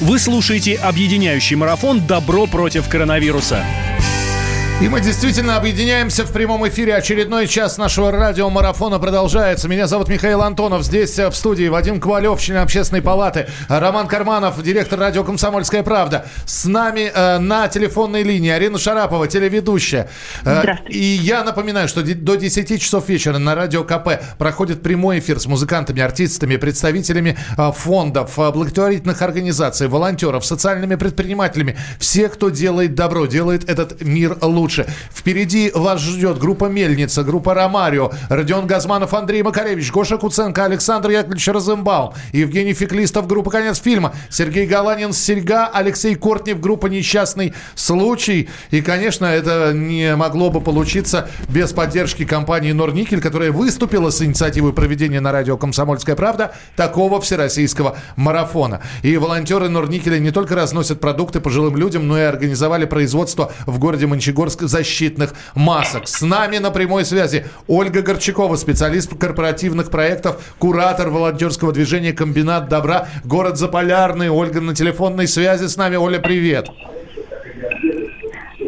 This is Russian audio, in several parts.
Вы слушаете объединяющий марафон «Добро против коронавируса». И мы действительно объединяемся в прямом эфире. Очередной час нашего радиомарафона продолжается. Меня зовут Михаил Антонов. Здесь э, в студии Вадим Ковалев, член общественной палаты. Роман Карманов, директор радио «Комсомольская правда». С нами э, на телефонной линии Арина Шарапова, телеведущая. Э, и я напоминаю, что до 10 часов вечера на радио КП проходит прямой эфир с музыкантами, артистами, представителями э, фондов, э, благотворительных организаций, волонтеров, социальными предпринимателями. Все, кто делает добро, делает этот мир лучше лучше. Впереди вас ждет группа «Мельница», группа «Ромарио», Родион Газманов, Андрей Макаревич, Гоша Куценко, Александр Яковлевич Розенбаум, Евгений Феклистов, группа «Конец фильма», Сергей Галанин, «Серьга», Алексей Кортнев, группа «Несчастный случай». И, конечно, это не могло бы получиться без поддержки компании «Норникель», которая выступила с инициативой проведения на радио «Комсомольская правда» такого всероссийского марафона. И волонтеры «Норникеля» не только разносят продукты пожилым людям, но и организовали производство в городе Мончегорск защитных масок. С нами на прямой связи Ольга Горчакова, специалист корпоративных проектов, куратор волонтерского движения «Комбинат добра», город Заполярный. Ольга на телефонной связи с нами. Оля, привет.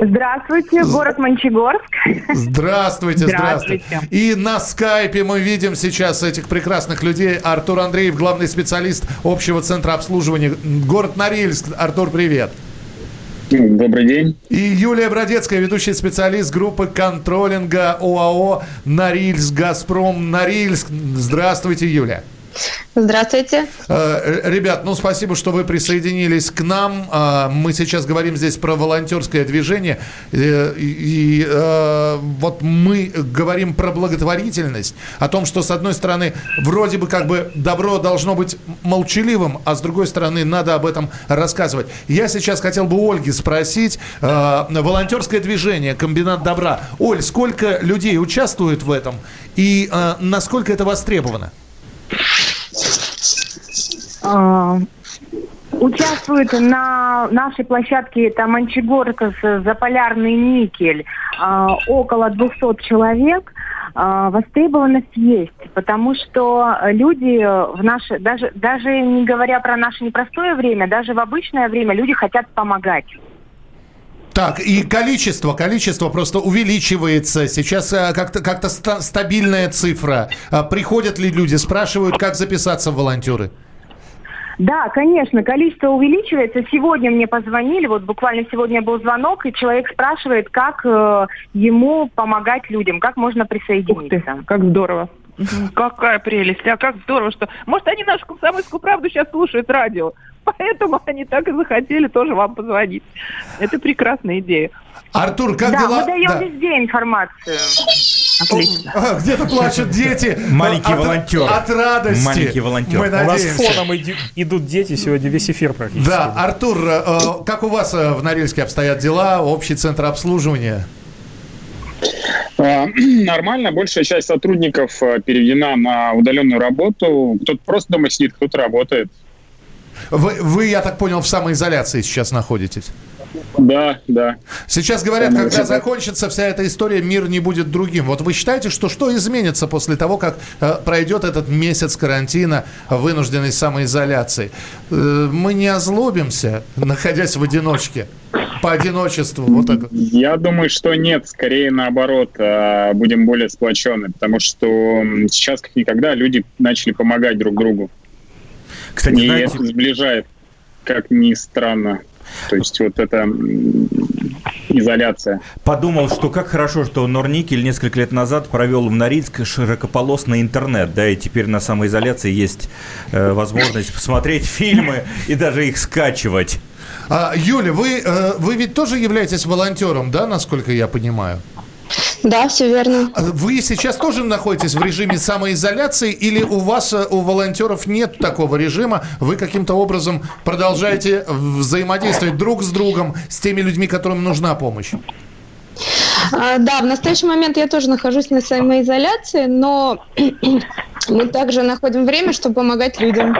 Здравствуйте, город Мончегорск. Здравствуйте, здравствуйте, здравствуйте. И на скайпе мы видим сейчас этих прекрасных людей. Артур Андреев, главный специалист общего центра обслуживания. Город Норильск. Артур, привет. Добрый день. И Юлия Бродецкая, ведущий специалист группы контролинга ОАО «Норильск Газпром Норильск». Здравствуйте, Юлия. Здравствуйте. Э, ребят, ну спасибо, что вы присоединились к нам. Э, мы сейчас говорим здесь про волонтерское движение. Э, и вот мы говорим про благотворительность, о том, что с одной стороны вроде бы как бы добро должно быть молчаливым, а с другой стороны надо об этом рассказывать. Я сейчас хотел бы Ольги спросить. Волонтерское движение, комбинат добра. Оль, сколько людей участвует в этом и насколько это востребовано? А, участвует на нашей площадке это Мончегорка, Заполярный никель, а, около 200 человек. А, востребованность есть, потому что люди в наше, даже, даже не говоря про наше непростое время, даже в обычное время люди хотят помогать. Так, и количество, количество просто увеличивается. Сейчас э, как-то как стабильная цифра. Приходят ли люди, спрашивают, как записаться в волонтеры? Да, конечно, количество увеличивается. Сегодня мне позвонили, вот буквально сегодня был звонок, и человек спрашивает, как э, ему помогать людям, как можно присоединиться. Ух ты, как здорово. Какая прелесть, а как здорово, что... Может, они нашу комсомольскую правду сейчас слушают радио, поэтому они так и захотели тоже вам позвонить. Это прекрасная идея. Артур, как да, дела? мы даем да. везде информацию. Отлично. А, где-то плачут дети. Маленький волонтер. От радости. Маленький волонтер. Мы у нас фоном идут дети сегодня весь эфир практически. Да, Артур, э, как у вас э, в Норильске обстоят дела? Общий центр обслуживания? Нормально. Большая часть сотрудников э, переведена на удаленную работу. Кто-то просто дома сидит, кто-то работает. Вы, вы, я так понял, в самоизоляции сейчас находитесь? Да, да. Сейчас говорят, когда закончится вся эта история, мир не будет другим. Вот вы считаете, что что изменится после того, как э, пройдет этот месяц карантина, вынужденной самоизоляции? Э, мы не озлобимся, находясь в одиночке? По одиночеству, вот так. Я думаю, что нет, скорее наоборот, э, будем более сплочены, потому что сейчас как никогда люди начали помогать друг другу. Кстати, и знаете... это сближает, как ни странно. То есть вот это изоляция. Подумал, что как хорошо, что Норникель несколько лет назад провел в Норильск широкополосный интернет, да, и теперь на самоизоляции есть э, возможность посмотреть фильмы и даже их скачивать. А, Юля, вы, э, вы ведь тоже являетесь волонтером, да, насколько я понимаю? Да, все верно. А вы сейчас тоже находитесь в режиме самоизоляции или у вас, э, у волонтеров нет такого режима? Вы каким-то образом продолжаете взаимодействовать друг с другом, с теми людьми, которым нужна помощь? А, да, в настоящий момент я тоже нахожусь на самоизоляции, но мы также находим время, чтобы помогать людям.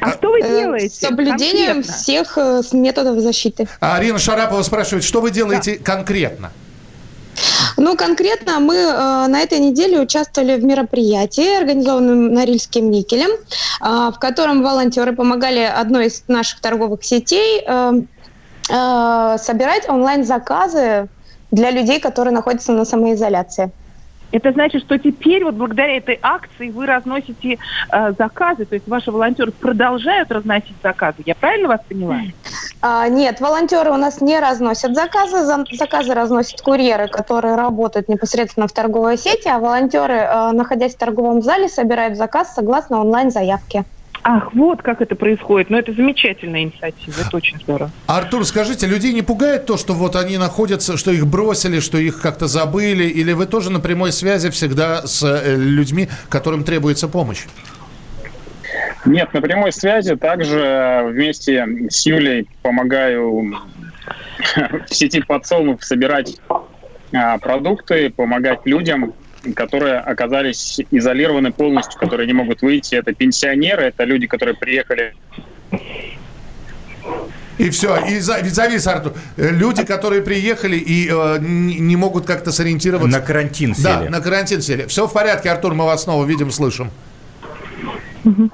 А что вы э, делаете? С соблюдением конкретно? всех э, методов защиты. А Арина Шарапова спрашивает, что вы делаете да. конкретно? Ну, конкретно мы э, на этой неделе участвовали в мероприятии, организованном Норильским никелем, э, в котором волонтеры помогали одной из наших торговых сетей э, э, собирать онлайн-заказы для людей, которые находятся на самоизоляции. Это значит, что теперь вот благодаря этой акции вы разносите э, заказы, то есть ваши волонтеры продолжают разносить заказы. Я правильно вас поняла? А, нет, волонтеры у нас не разносят заказы. Заказы разносят курьеры, которые работают непосредственно в торговой сети, а волонтеры, э, находясь в торговом зале, собирают заказ согласно онлайн-заявке. Ах, вот как это происходит. Ну, это замечательная инициатива, это очень здорово. Артур, скажите, людей не пугает то, что вот они находятся, что их бросили, что их как-то забыли, или вы тоже на прямой связи всегда с э, людьми, которым требуется помощь? Нет, на прямой связи также вместе с Юлей помогаю в сети подсолнух собирать а, продукты, помогать людям которые оказались изолированы полностью, которые не могут выйти. Это пенсионеры, это люди, которые приехали и все, и, за, и завис, Артур. Люди, которые приехали и э, не могут как-то сориентироваться. На карантин сели. Да, на карантин сели. Все в порядке, Артур, мы вас снова видим, слышим. Угу.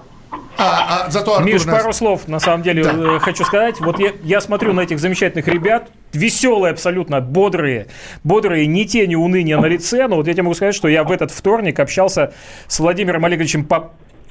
А, а зато Артур Миш, нас... пару слов, на самом деле, да. Э, хочу сказать. Вот я, я смотрю на этих замечательных ребят, веселые абсолютно, бодрые, бодрые, ни тени уныния на лице. Но вот я тебе могу сказать, что я в этот вторник общался с Владимиром Олеговичем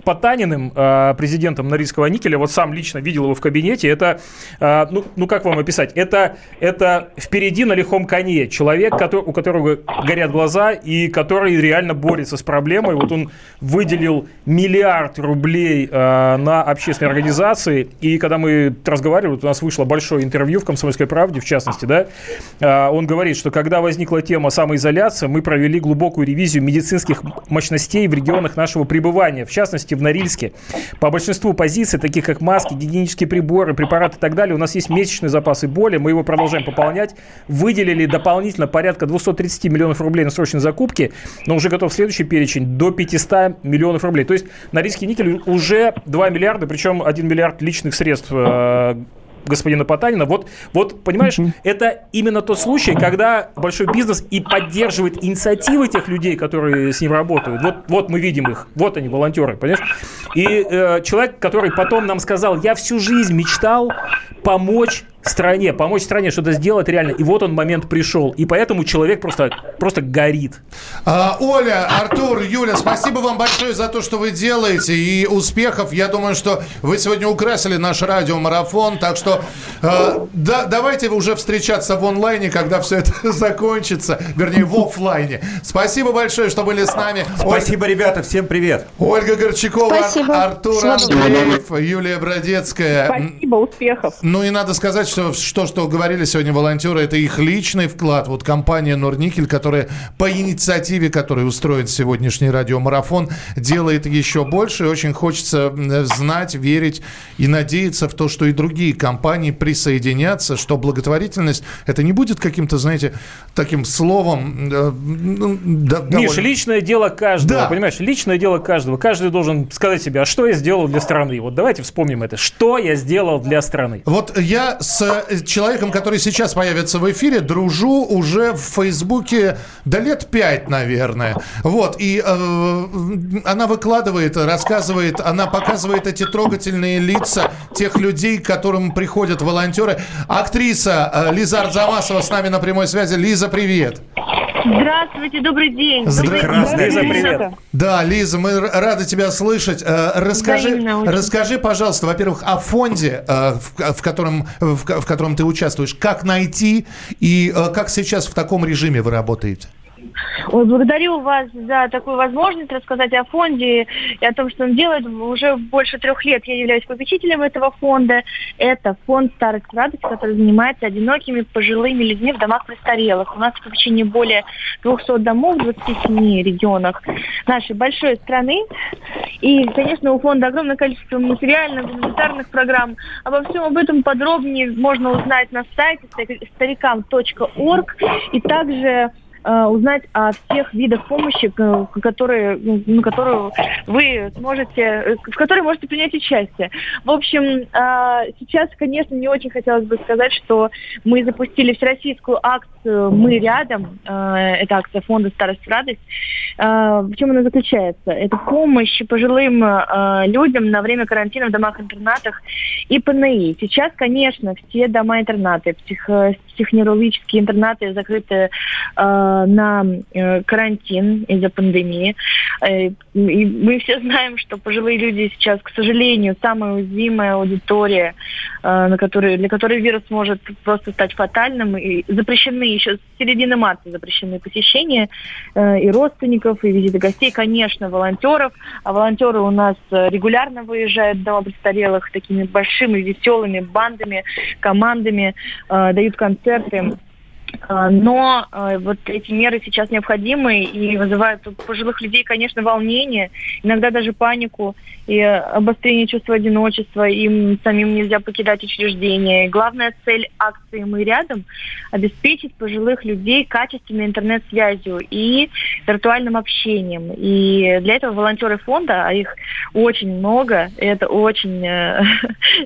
Потаниным, э, президентом Норильского никеля, вот сам лично видел его в кабинете, это, э, ну, ну как вам описать, это, это впереди на лихом коне человек, который, у которого горят глаза и который реально борется с проблемой. Вот он выделил миллиард рублей э, на общественные организации, и когда мы разговаривали, у нас вышло большое интервью в «Комсомольской правде», в частности, да, он говорит, что когда возникла тема самоизоляции, мы провели глубокую ревизию медицинских мощностей в регионах нашего пребывания, в частности, в Норильске. По большинству позиций, таких как маски, гигиенические приборы, препараты и так далее, у нас есть месячные запасы боли, мы его продолжаем пополнять. Выделили дополнительно порядка 230 миллионов рублей на срочные закупки, но уже готов следующий перечень до 500 миллионов рублей. То есть Норильский никель уже 2 миллиарда, причем 1 миллиард личных средств э, господина Потанина. Вот, вот понимаешь, mm-hmm. это именно тот случай, когда большой бизнес и поддерживает инициативы тех людей, которые с ним работают. Вот, вот мы видим их, вот они, волонтеры, понимаешь? И э, человек, который потом нам сказал, я всю жизнь мечтал помочь стране, помочь стране что-то сделать реально. И вот он момент пришел. И поэтому человек просто, просто горит. А, Оля, Артур, Юля, спасибо вам большое за то, что вы делаете. И успехов. Я думаю, что вы сегодня украсили наш радиомарафон. Так что э, да, давайте уже встречаться в онлайне, когда все это закончится. Вернее, в офлайне. Спасибо большое, что были с нами. Спасибо, Оль... ребята. Всем привет. Ольга Горчакова, спасибо. Артур Андреев, Юлия Бродецкая. Спасибо, успехов. Ну и надо сказать, что, что, что говорили сегодня волонтеры, это их личный вклад. Вот компания Норникель, которая по инициативе, которой устроен сегодняшний радиомарафон, делает еще больше. И очень хочется знать, верить и надеяться в то, что и другие компании присоединятся, что благотворительность это не будет каким-то, знаете, таким словом. Э, ну, да, Миш, довольно... личное дело каждого, да. понимаешь? Личное дело каждого. Каждый должен сказать себе, а что я сделал для страны? Вот давайте вспомним это. Что я сделал для страны? Вот я я с человеком, который сейчас появится в эфире, дружу уже в Фейсбуке до лет пять, наверное. Вот, и э, она выкладывает, рассказывает, она показывает эти трогательные лица тех людей, к которым приходят волонтеры. Актриса э, Лиза Арзамасова с нами на прямой связи. Лиза, привет. Здравствуйте, добрый день. Здравствуйте, Лиза, привет. Да, Лиза, мы рады тебя слышать. Э, расскажи, расскажи, пожалуйста, во-первых, о фонде, э, в котором, в котором ты участвуешь. Как найти и э, как сейчас в таком режиме вы работаете? Ой, благодарю вас за такую возможность рассказать о фонде и о том, что он делает. Уже больше трех лет я являюсь попечителем этого фонда. Это фонд «Старость радость», который занимается одинокими пожилыми людьми в домах престарелых. У нас в попечении более 200 домов в 27 регионах нашей большой страны. И, конечно, у фонда огромное количество материальных, гуманитарных программ. Обо всем об этом подробнее можно узнать на сайте старикам.орг и также узнать о всех видах помощи, которые, ну, которую вы сможете, в которой можете принять участие. В общем, э, сейчас, конечно, мне очень хотелось бы сказать, что мы запустили всероссийскую акцию «Мы рядом». Э, это акция фонда «Старость радость». В чем она заключается? Это помощь пожилым людям на время карантина в домах-интернатах и ПНИ. Сейчас, конечно, все дома-интернаты, псих, психоневрологические интернаты закрыты э, на э, карантин из-за пандемии. Э, и мы все знаем, что пожилые люди сейчас, к сожалению, самая уязвимая аудитория, э, на которой, для которой вирус может просто стать фатальным. И запрещены еще с середины марта запрещены посещения э, и родственников, и визиты гостей, конечно, волонтеров. А волонтеры у нас э, регулярно выезжают в дома престарелых такими большими, веселыми бандами, командами, э, дают концерты. А, но а, вот эти меры сейчас необходимы и вызывают у пожилых людей, конечно, волнение, иногда даже панику и обострение чувства одиночества. Им самим нельзя покидать учреждение. Главная цель акции «Мы рядом» – обеспечить пожилых людей качественной интернет-связью и виртуальным общением. И для этого волонтеры фонда, а их очень много, это очень э,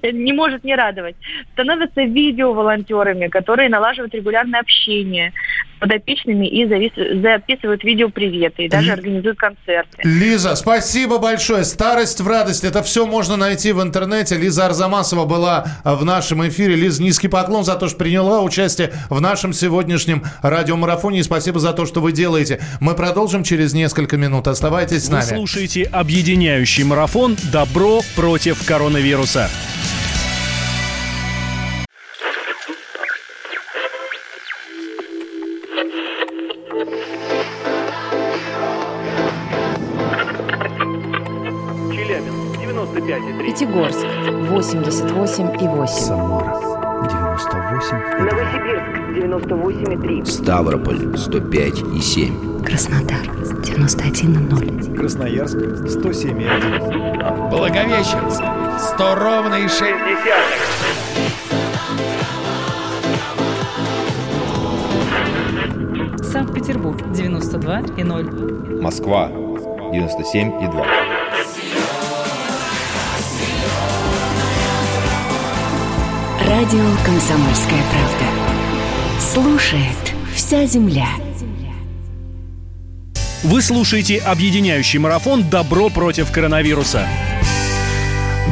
не может не радовать, становятся видео-волонтерами, которые налаживают регулярное общение общение с подопечными и записывают видео-приветы и даже организуют концерты. Лиза, спасибо большое. Старость в радость. Это все можно найти в интернете. Лиза Арзамасова была в нашем эфире. Лиза, низкий поклон за то, что приняла участие в нашем сегодняшнем радиомарафоне. И спасибо за то, что вы делаете. Мы продолжим через несколько минут. Оставайтесь с нами. Вы слушаете объединяющий марафон «Добро против коронавируса». 98,3. Ставрополь 105,7. Краснодар 91,0. Красноярск 107,1. Благовещенск 100 ровно и 6 Санкт-Петербург 92,0. Москва 97,2. Радио «Комсомольская правда». Слушает вся земля. Вы слушаете объединяющий марафон «Добро против коронавируса».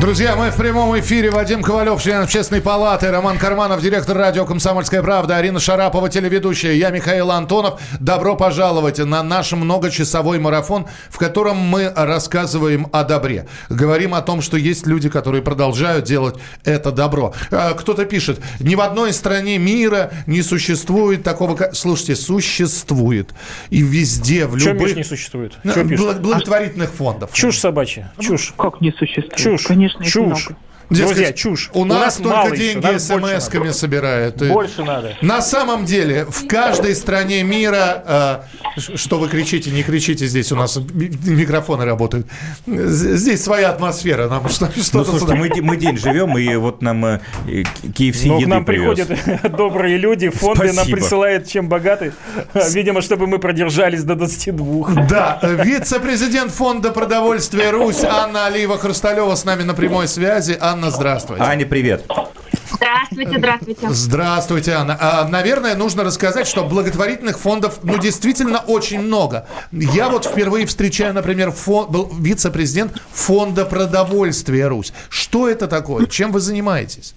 Друзья, мы в прямом эфире. Вадим Ковалев, член общественной палаты, Роман Карманов, директор радио «Комсомольская правда», Арина Шарапова, телеведущая, я Михаил Антонов. Добро пожаловать на наш многочасовой марафон, в котором мы рассказываем о добре. Говорим о том, что есть люди, которые продолжают делать это добро. А, кто-то пишет, ни в одной стране мира не существует такого... Слушайте, существует. И везде, в любых... Что не существует? Благотворительных фондов. Чушь собачья. Чушь. Как не существует? Чушь. Конечно конечно, Чушь. много. Дескать, Друзья, чушь. У, у нас, нас только деньги смс-ками собирают. Больше надо. На самом деле, в каждой стране мира... Э, что вы кричите, не кричите, здесь у нас микрофоны работают. Здесь своя атмосфера. Нам что, что ну, слушайте, мы, мы день живем, и вот нам э, KFC Но еды к нам привез. приходят добрые люди, фонды Спасибо. нам присылают, чем богаты. Видимо, чтобы мы продержались до 22. Да, вице-президент фонда продовольствия «Русь» Анна Алиева-Хрусталева с нами на прямой связи. Анна, Анна, здравствуйте. Аня, привет. Здравствуйте, здравствуйте. Здравствуйте, Анна. А, наверное, нужно рассказать, что благотворительных фондов, ну, действительно очень много. Я вот впервые встречаю, например, фон, был вице-президент фонда продовольствия Русь. Что это такое? Чем вы занимаетесь?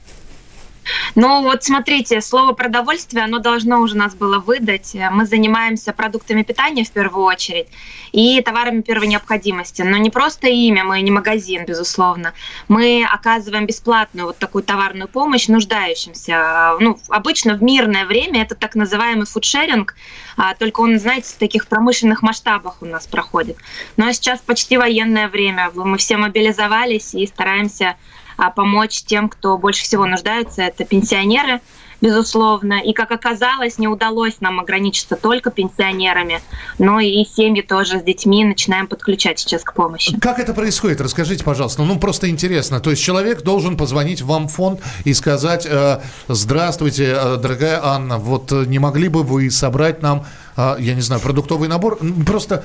Ну вот смотрите, слово продовольствие, оно должно уже нас было выдать. Мы занимаемся продуктами питания в первую очередь и товарами первой необходимости. Но не просто имя, мы не магазин, безусловно. Мы оказываем бесплатную вот такую товарную помощь нуждающимся. Ну, обычно в мирное время это так называемый фудшеринг, а, только он, знаете, в таких промышленных масштабах у нас проходит. Но сейчас почти военное время, мы все мобилизовались и стараемся а, помочь тем, кто больше всего нуждается. Это пенсионеры, безусловно. И, как оказалось, не удалось нам ограничиться только пенсионерами, но и семьи тоже с детьми начинаем подключать сейчас к помощи. Как это происходит? Расскажите, пожалуйста. Ну, просто интересно. То есть человек должен позвонить вам в фонд и сказать, э, здравствуйте, э, дорогая Анна, вот э, не могли бы вы собрать нам, я не знаю, продуктовый набор? Просто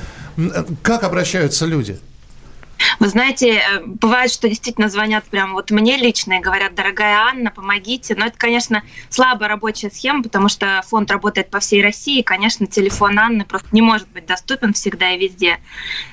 как обращаются люди? Вы знаете, э, бывает, что действительно звонят прям вот мне лично и говорят, дорогая Анна, помогите. Но это, конечно, слабая рабочая схема, потому что фонд работает по всей России, и, конечно, телефон Анны просто не может быть доступен всегда и везде.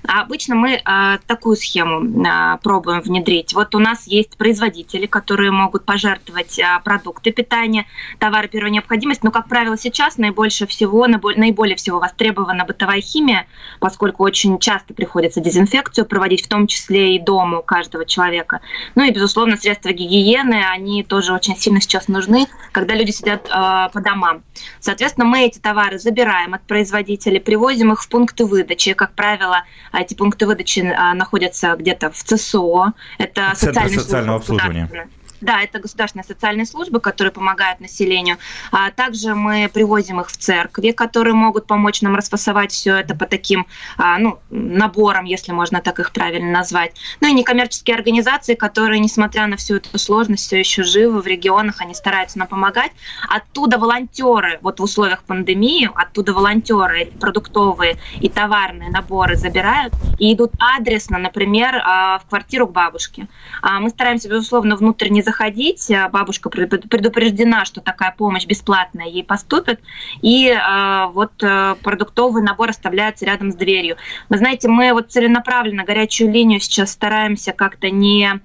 А обычно мы а, такую схему а, пробуем внедрить. Вот у нас есть производители, которые могут пожертвовать а, продукты питания, товары первой необходимости, но, как правило, сейчас наибольше всего, наиболее всего востребована бытовая химия, поскольку очень часто приходится дезинфекцию проводить, в том том числе и дому каждого человека. Ну и, безусловно, средства гигиены, они тоже очень сильно сейчас нужны, когда люди сидят э, по домам. Соответственно, мы эти товары забираем от производителей, привозим их в пункты выдачи. Как правило, эти пункты выдачи э, находятся где-то в ЦСО. Это Центр социального обслуживания. Да, это государственные социальные службы, которые помогают населению. А также мы привозим их в церкви, которые могут помочь нам расфасовать все это по таким а, ну, наборам, если можно так их правильно назвать. Ну и некоммерческие организации, которые, несмотря на всю эту сложность, все еще живы в регионах, они стараются нам помогать. Оттуда волонтеры, вот в условиях пандемии, оттуда волонтеры продуктовые и товарные наборы забирают и идут адресно, например, а, в квартиру к бабушке. А мы стараемся, безусловно, внутренне заходить. Э, бабушка предупреждена, что такая помощь бесплатная ей поступит. И э, вот э, продуктовый набор оставляется рядом с дверью. Вы знаете, мы вот целенаправленно горячую линию сейчас стараемся как-то не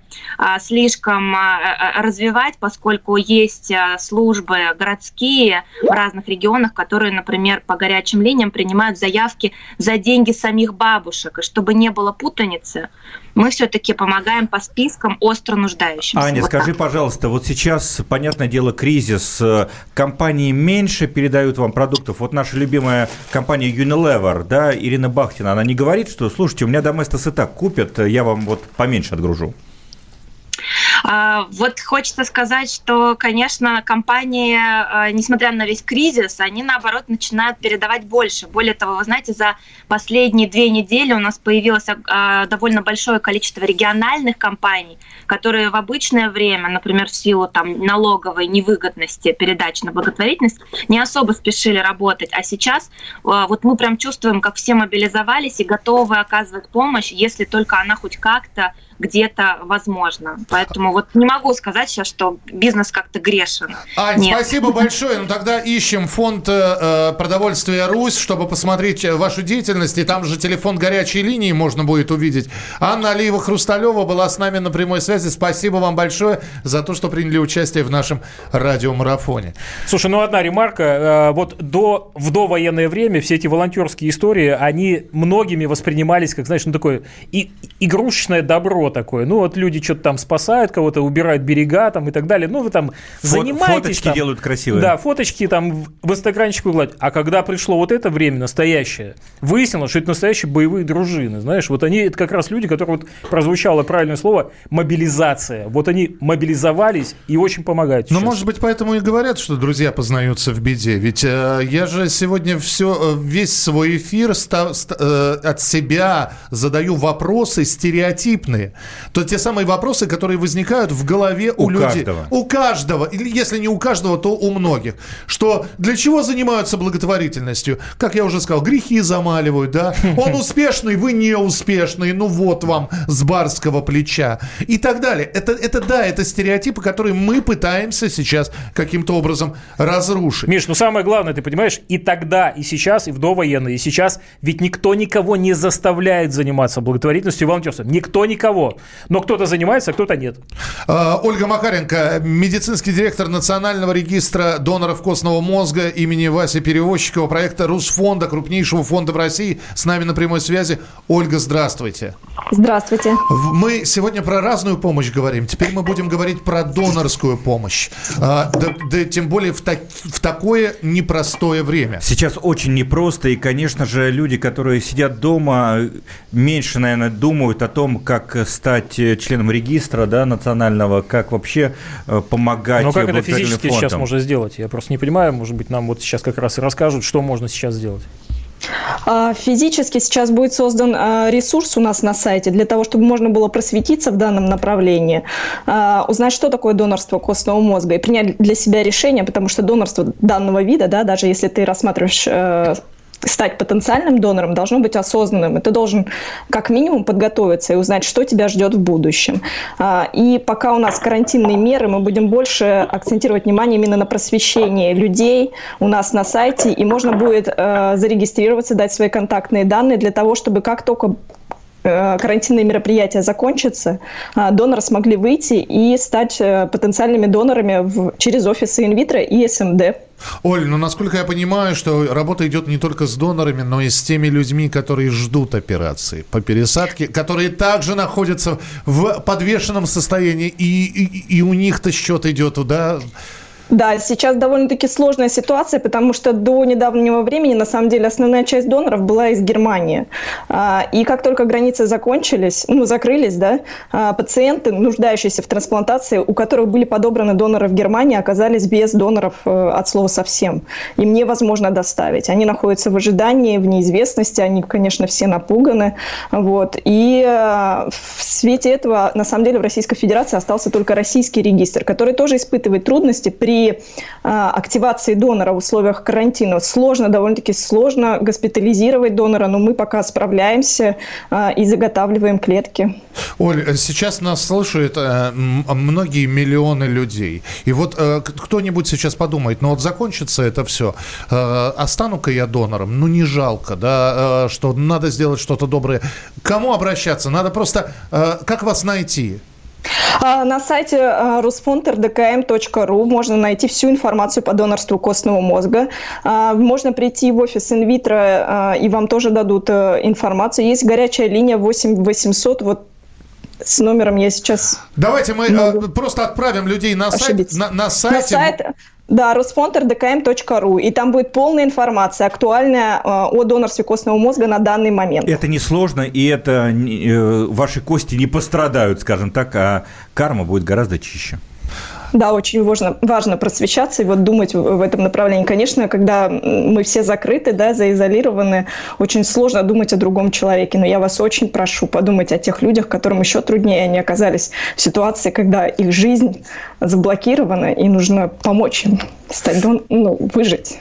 слишком развивать, поскольку есть службы городские в разных регионах, которые, например, по горячим линиям принимают заявки за деньги самих бабушек. И чтобы не было путаницы, мы все-таки помогаем по спискам остро нуждающимся. Аня, вот скажи, так. пожалуйста, вот сейчас, понятное дело, кризис. Э, компании меньше передают вам продуктов. Вот наша любимая компания Unilever, да, Ирина Бахтина, она не говорит, что, слушайте, у меня Доместос и так купят, я вам вот поменьше отгружу. А, вот хочется сказать, что, конечно, компании, а, несмотря на весь кризис, они, наоборот, начинают передавать больше. Более того, вы знаете, за последние две недели у нас появилось а, довольно большое количество региональных компаний, которые в обычное время, например, в силу там, налоговой невыгодности передач на благотворительность, не особо спешили работать. А сейчас вот мы прям чувствуем, как все мобилизовались и готовы оказывать помощь, если только она хоть как-то где-то возможно. Поэтому вот не могу сказать сейчас, что бизнес как-то грешен. Ань, Нет. спасибо большое. Ну тогда ищем фонд э, э продовольствия Русь, чтобы посмотреть э, вашу деятельность. И там же телефон горячей линии можно будет увидеть. Анна Алиева-Хрусталева была с нами на прямой связи. Спасибо вам большое за то, что приняли участие в нашем радиомарафоне. Слушай, ну одна ремарка. Э, вот до, в довоенное время все эти волонтерские истории, они многими воспринимались как, знаешь, ну такое и, игрушечное добро такое. Ну, вот люди что-то там спасают кого-то, убирают берега там и так далее. Ну, вы там Фот, занимаетесь. Фоточки там, делают красивые. Да, фоточки там в инстаграмчик выкладывают. А когда пришло вот это время настоящее, выяснилось, что это настоящие боевые дружины. Знаешь, вот они, это как раз люди, которые вот прозвучало правильное слово, мобилизация. Вот они мобилизовались и очень помогают. Ну, может быть, поэтому и говорят, что друзья познаются в беде. Ведь э, я же сегодня все, э, весь свой эфир ста, ста, э, от себя задаю вопросы стереотипные то те самые вопросы, которые возникают в голове у, у людей. Каждого. У каждого. Если не у каждого, то у многих. Что для чего занимаются благотворительностью? Как я уже сказал, грехи замаливают, да? Он успешный, вы не успешный, ну вот вам с барского плеча. И так далее. Это, это да, это стереотипы, которые мы пытаемся сейчас каким-то образом разрушить. Миш, ну самое главное, ты понимаешь, и тогда, и сейчас, и в довоенные, и сейчас, ведь никто никого не заставляет заниматься благотворительностью и волонтерством. Никто никого. Но кто-то занимается, а кто-то нет. А, Ольга Макаренко, медицинский директор Национального регистра доноров костного мозга имени Васи Перевозчикова, проекта Русфонда, крупнейшего фонда в России, с нами на прямой связи. Ольга, здравствуйте. Здравствуйте. Мы сегодня про разную помощь говорим. Теперь мы будем говорить про донорскую помощь. А, да, да тем более в, так, в такое непростое время. Сейчас очень непросто. И, конечно же, люди, которые сидят дома, меньше, наверное, думают о том, как стать э, членом регистра, да, национального, как вообще э, помогать Но как это физически фондам? сейчас можно сделать? Я просто не понимаю, может быть, нам вот сейчас как раз и расскажут, что можно сейчас сделать. А, физически сейчас будет создан а, ресурс у нас на сайте для того, чтобы можно было просветиться в данном направлении, а, узнать, что такое донорство костного мозга и принять для себя решение, потому что донорство данного вида, да, даже если ты рассматриваешь э, стать потенциальным донором должно быть осознанным. И ты должен как минимум подготовиться и узнать, что тебя ждет в будущем. А, и пока у нас карантинные меры, мы будем больше акцентировать внимание именно на просвещении людей у нас на сайте. И можно будет э, зарегистрироваться, дать свои контактные данные для того, чтобы как только карантинные мероприятия закончатся, а, доноры смогли выйти и стать э, потенциальными донорами в, через офисы инвитро и СМД. Оль, ну насколько я понимаю, что работа идет не только с донорами, но и с теми людьми, которые ждут операции по пересадке, которые также находятся в подвешенном состоянии, и, и, и у них-то счет идет, да, да, сейчас довольно-таки сложная ситуация, потому что до недавнего времени, на самом деле, основная часть доноров была из Германии. А, и как только границы закончились, ну, закрылись, да, а, пациенты, нуждающиеся в трансплантации, у которых были подобраны доноры в Германии, оказались без доноров э, от слова совсем. Им невозможно доставить. Они находятся в ожидании, в неизвестности, они, конечно, все напуганы. Вот. И э, в свете этого, на самом деле, в Российской Федерации остался только российский регистр, который тоже испытывает трудности при при а, активации донора в условиях карантина сложно, довольно-таки сложно госпитализировать донора, но мы пока справляемся а, и заготавливаем клетки. Оль, сейчас нас слушают э, многие миллионы людей. И вот э, кто-нибудь сейчас подумает, ну вот закончится это все, э, остану-ка я донором, ну не жалко, да, что надо сделать что-то доброе. Кому обращаться? Надо просто, как вас найти? А, на сайте а, rusfond.rdkm.ru можно найти всю информацию по донорству костного мозга. А, можно прийти в офис инвитро, и вам тоже дадут э, информацию. Есть горячая линия 8 800, вот с номером я сейчас... Давайте мы могу просто отправим людей на сайт. На, на сайте. На сайт да, rusfond.rdkm.ru, и там будет полная информация, актуальная э, о донорстве костного мозга на данный момент. Это несложно, и это э, ваши кости не пострадают, скажем так, а карма будет гораздо чище. Да, очень важно, важно просвещаться и вот думать в, этом направлении. Конечно, когда мы все закрыты, да, заизолированы, очень сложно думать о другом человеке. Но я вас очень прошу подумать о тех людях, которым еще труднее. Они оказались в ситуации, когда их жизнь заблокирована, и нужно помочь им стать, ну, выжить.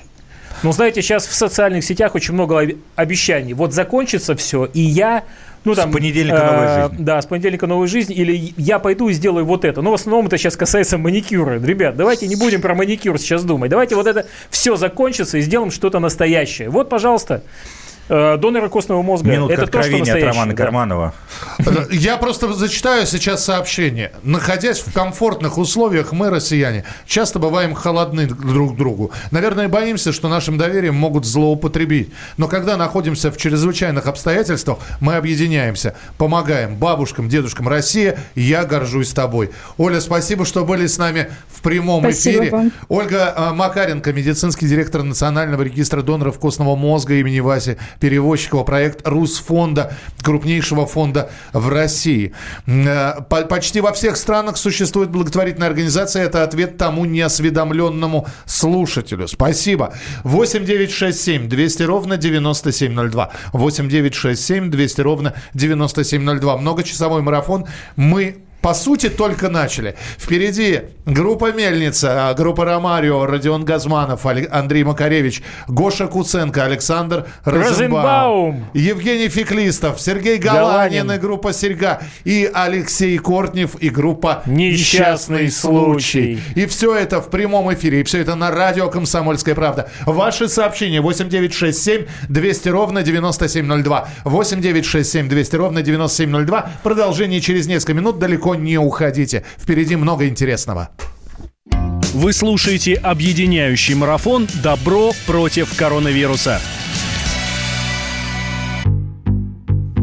Ну, знаете, сейчас в социальных сетях очень много обещаний. Вот закончится все, и я ну, там, с понедельника новой э, жизни. Да, с понедельника новой жизни. Или я пойду и сделаю вот это. Но в основном это сейчас касается маникюра. Ребят, давайте не будем про маникюр сейчас думать. Давайте вот это все закончится и сделаем что-то настоящее. Вот, пожалуйста. Э, доноры костного мозга. Минутка это то, что от Романа да. Карманова. Я просто зачитаю сейчас сообщение. Находясь в комфортных условиях, мы, россияне, часто бываем холодны друг к другу. Наверное, боимся, что нашим доверием могут злоупотребить. Но когда находимся в чрезвычайных обстоятельствах, мы объединяемся, помогаем бабушкам, дедушкам. Россия, я горжусь тобой. Оля, спасибо, что были с нами в прямом спасибо эфире. Вам. Ольга э, Макаренко, медицинский директор Национального регистра доноров костного мозга имени Васи перевозчикова, проект Русфонда, крупнейшего фонда в России. Э, почти во всех странах существует благотворительная организация. Это ответ тому неосведомленному слушателю. Спасибо. 8 9 6 7 200 ровно 9702. 8 9 6 7 200 ровно 9702. Многочасовой марафон. Мы по сути, только начали. Впереди группа «Мельница», а, группа «Ромарио», Родион Газманов, Андрей Макаревич, Гоша Куценко, Александр Розенбаум, Евгений Феклистов, Сергей Галанин, Галанин и группа «Серьга», и Алексей Кортнев и группа «Несчастный, случай». И все это в прямом эфире, и все это на радио «Комсомольская правда». Ваши сообщения 8967 200 ровно 9702. 8967 200 ровно 9702. Продолжение через несколько минут. Далеко не уходите. Впереди много интересного. Вы слушаете объединяющий марафон «Добро против коронавируса».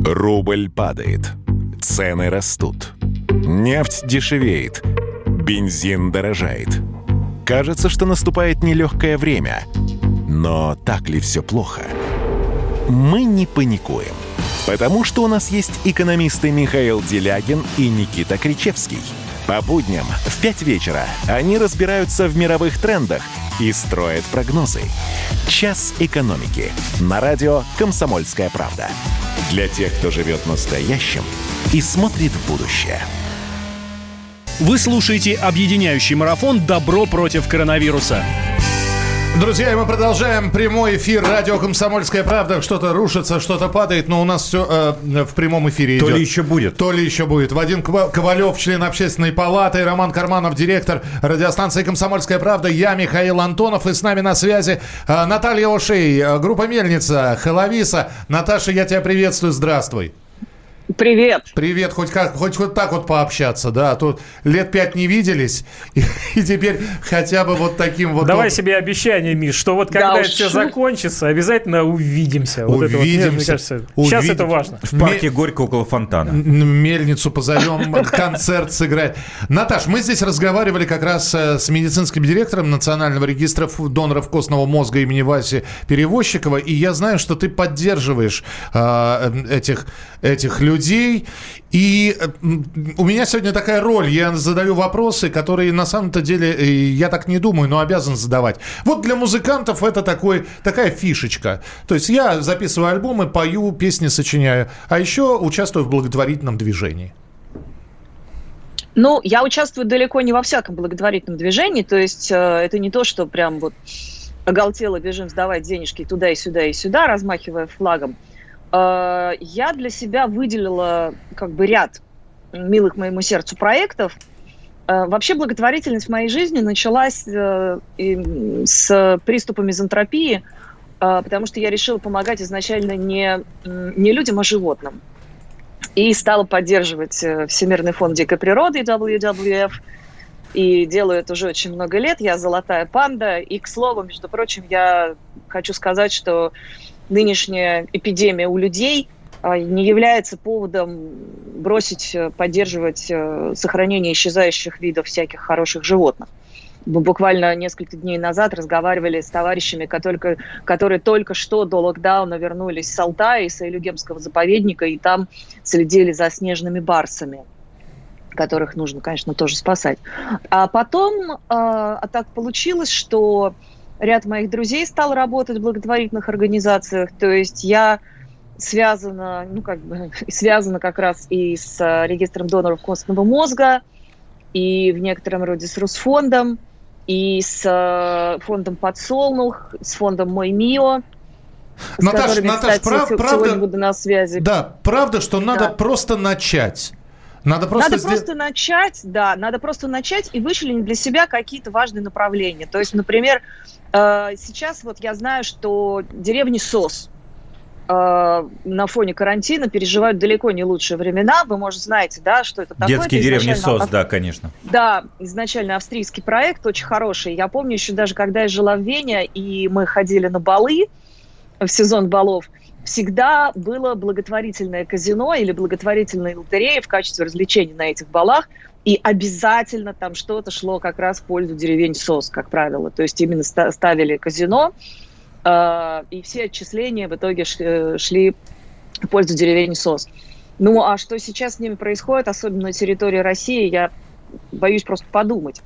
Рубль падает. Цены растут. Нефть дешевеет. Бензин дорожает. Кажется, что наступает нелегкое время. Но так ли все плохо? Мы не паникуем – Потому что у нас есть экономисты Михаил Делягин и Никита Кричевский. По будням в 5 вечера они разбираются в мировых трендах и строят прогнозы. «Час экономики» на радио «Комсомольская правда». Для тех, кто живет настоящим и смотрит в будущее. Вы слушаете объединяющий марафон «Добро против коронавируса». Друзья, мы продолжаем прямой эфир радио «Комсомольская правда». Что-то рушится, что-то падает, но у нас все э, в прямом эфире идет. То ли еще будет. То ли еще будет. Вадим Ковалев, член общественной палаты, Роман Карманов, директор радиостанции «Комсомольская правда», я Михаил Антонов, и с нами на связи э, Наталья Ошей, э, группа «Мельница», Халависа. Наташа, я тебя приветствую, здравствуй. Привет. Привет, хоть как, хоть вот так вот пообщаться, да, а тут лет пять не виделись, и, и теперь хотя бы вот таким вот... Давай себе обещание, Миш, что вот когда да это все закончится, обязательно увидимся. Увидимся. Вот это вот, мне кажется, сейчас это важно. В парке Ме... Горько около фонтана. Мельницу позовем, концерт сыграть. Наташ, мы здесь разговаривали как раз э, с медицинским директором Национального регистра доноров костного мозга имени Васи Перевозчикова, и я знаю, что ты поддерживаешь э, этих, этих людей, людей. И у меня сегодня такая роль. Я задаю вопросы, которые на самом-то деле, э, я так не думаю, но обязан задавать. Вот для музыкантов это такой, такая фишечка. То есть я записываю альбомы, пою, песни сочиняю, а еще участвую в благотворительном движении. Ну, я участвую далеко не во всяком благотворительном движении, то есть э, это не то, что прям вот оголтело бежим сдавать денежки туда и сюда и сюда, размахивая флагом. Э, я для себя выделила как бы ряд милых моему сердцу проектов. Э, вообще благотворительность в моей жизни началась э, с приступа мизантропии, потому что я решила помогать изначально не, не людям, а животным. И стала поддерживать Всемирный фонд дикой природы WWF. И делаю это уже очень много лет. Я золотая панда. И, к слову, между прочим, я хочу сказать, что нынешняя эпидемия у людей а, не является поводом бросить э, поддерживать э, сохранение исчезающих видов всяких хороших животных. Мы буквально несколько дней назад разговаривали с товарищами, которые, которые только что до локдауна вернулись с Алтая, из Айлюгемского заповедника, и там следили за снежными барсами которых нужно, конечно, тоже спасать. А потом а, так получилось, что ряд моих друзей стал работать в благотворительных организациях. То есть я связана, ну, как бы, связана как раз и с э, регистром доноров костного мозга, и в некотором роде с Русфондом, и с э, фондом «Подсолнух», с фондом «Мой МИО», Наташа, которыми, Наташ, кстати, прав, правда, буду на связи. Да, правда, что надо да. просто начать. Надо просто, надо просто начать, да, надо просто начать и вычленить для себя какие-то важные направления. То есть, например, э, сейчас вот я знаю, что деревни СОС э, на фоне карантина переживают далеко не лучшие времена. Вы, может, знаете, да, что это такое. Детские это деревни СОС, да, конечно. Да, изначально австрийский проект, очень хороший. Я помню еще даже, когда я жила в Вене, и мы ходили на балы в сезон балов, всегда было благотворительное казино или благотворительные лотереи в качестве развлечений на этих балах, и обязательно там что-то шло как раз в пользу деревень СОС, как правило. То есть именно ставили казино, э, и все отчисления в итоге шли, шли в пользу деревень СОС. Ну, а что сейчас с ними происходит, особенно на территории России, я боюсь просто подумать.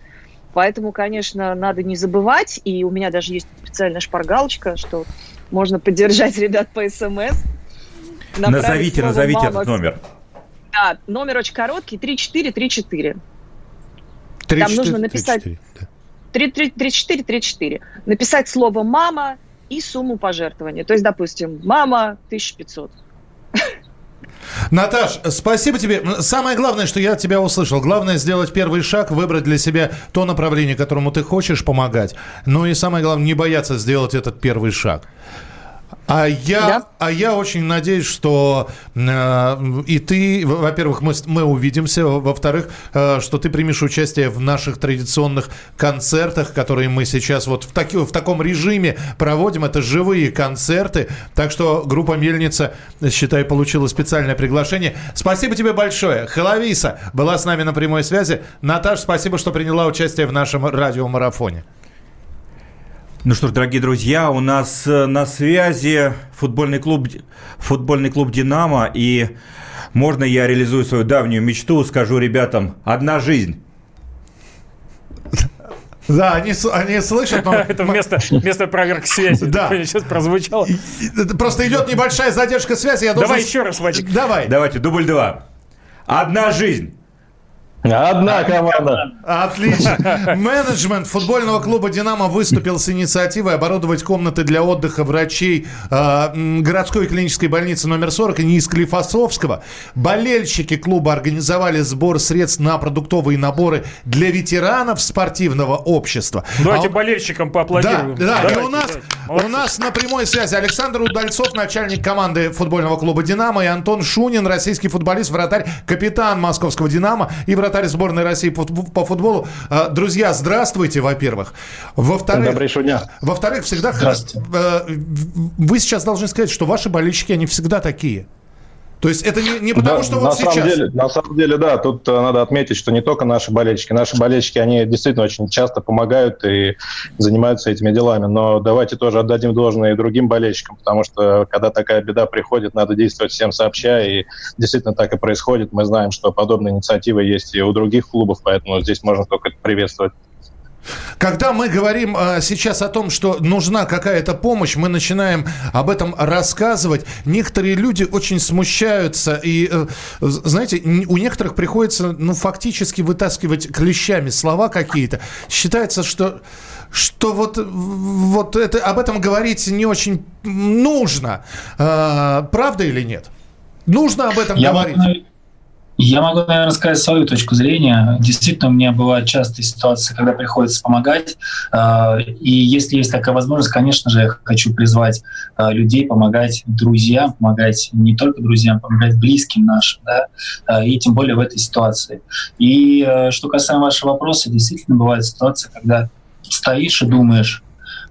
Поэтому, конечно, надо не забывать, и у меня даже есть специальная шпаргалочка, что можно поддержать ребят по СМС. Назовите, назовите этот номер. Да, номер очень короткий, 3434. 3, Там 4, нужно написать... 3434. Написать слово «мама» и сумму пожертвования. То есть, допустим, «мама» 1500. Наташ, спасибо тебе. Самое главное, что я тебя услышал. Главное сделать первый шаг, выбрать для себя то направление, которому ты хочешь помогать. Ну и самое главное, не бояться сделать этот первый шаг. А я, да? а я очень надеюсь, что э, и ты, во-первых, мы, мы увидимся, во-вторых, э, что ты примешь участие в наших традиционных концертах, которые мы сейчас вот в, таки, в таком режиме проводим. Это живые концерты. Так что группа «Мельница», считай, получила специальное приглашение. Спасибо тебе большое. Халависа была с нами на прямой связи. Наташ, спасибо, что приняла участие в нашем радиомарафоне. Ну что ж, дорогие друзья, у нас э, на связи футбольный клуб, футбольный клуб «Динамо», и можно я реализую свою давнюю мечту, скажу ребятам, одна жизнь, Да, они, они слышат, но... Это вместо, вместо проверки связи. Да. Сейчас прозвучало. Просто идет небольшая задержка связи. Я Давай должен... еще раз, Вадик. Давай. Давайте, дубль два. Одна жизнь. Одна команда. Отлично. Менеджмент футбольного клуба «Динамо» выступил с инициативой оборудовать комнаты для отдыха врачей э, городской клинической больницы номер 40 и НИИ Склифосовского. Болельщики клуба организовали сбор средств на продуктовые наборы для ветеранов спортивного общества. Давайте А у- боливщикам поаплодируем. Да, да. Давайте, и у нас, давайте. у нас на прямой связи Александр Удальцов, начальник команды футбольного клуба «Динамо», и Антон Шунин, российский футболист, вратарь, капитан московского «Динамо» и вратарь сборной России по, по футболу. А, Друзья, здравствуйте, во-первых. Во-вторых, Добрейшего дня. во-вторых, всегда хорошо. Вы сейчас должны сказать, что ваши болельщики, они всегда такие. То есть это не, не потому, Да, что на вот самом сейчас... Деле, на самом деле, да, тут э, надо отметить, что не только наши болельщики. Наши болельщики, они действительно очень часто помогают и занимаются этими делами. Но давайте тоже отдадим должное и другим болельщикам, потому что когда такая беда приходит, надо действовать всем сообща. И действительно так и происходит. Мы знаем, что подобные инициативы есть и у других клубов, поэтому здесь можно только приветствовать. Когда мы говорим э, сейчас о том, что нужна какая-то помощь, мы начинаем об этом рассказывать. Некоторые люди очень смущаются, и, э, знаете, у некоторых приходится, ну, фактически вытаскивать клещами слова какие-то. Считается, что что вот, вот это, об этом говорить не очень нужно. Э, правда или нет? Нужно об этом Я говорить. могу, я могу, наверное, сказать свою точку зрения. Действительно, у меня бывают частые ситуации, когда приходится помогать. Э, И если есть такая возможность, конечно же, я хочу призвать э, людей помогать друзьям, помогать не только друзьям, помогать близким нашим, да, э, и тем более в этой ситуации. И э, что касаемо вашего вопроса, действительно бывает ситуация, когда стоишь и думаешь,